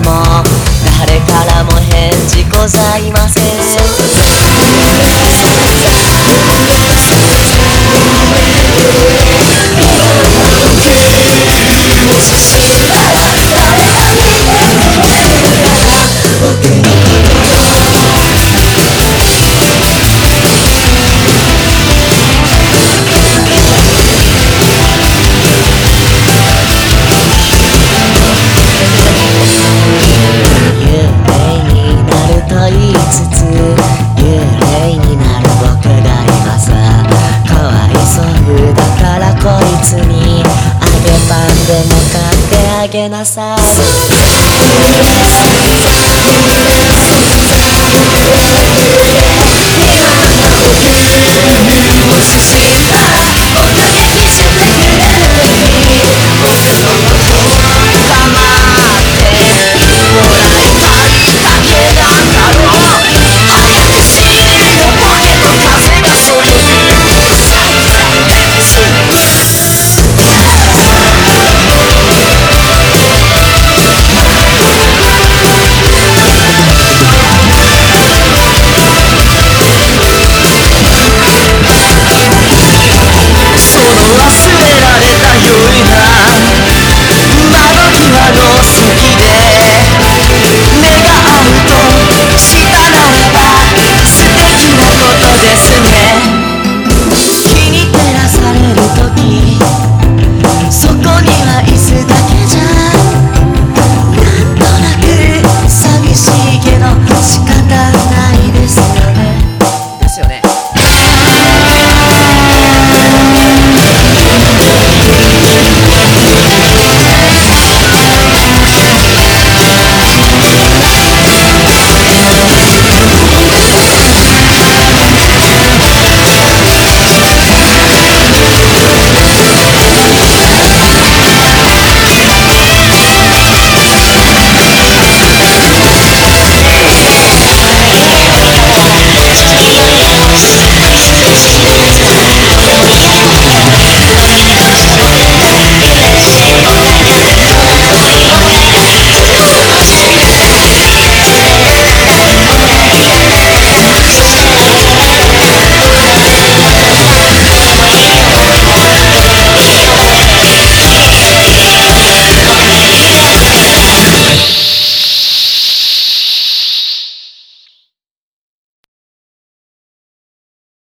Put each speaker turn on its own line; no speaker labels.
も誰からも返事ございません。そうだからこいつに揚げパンでも買ってあげなさい。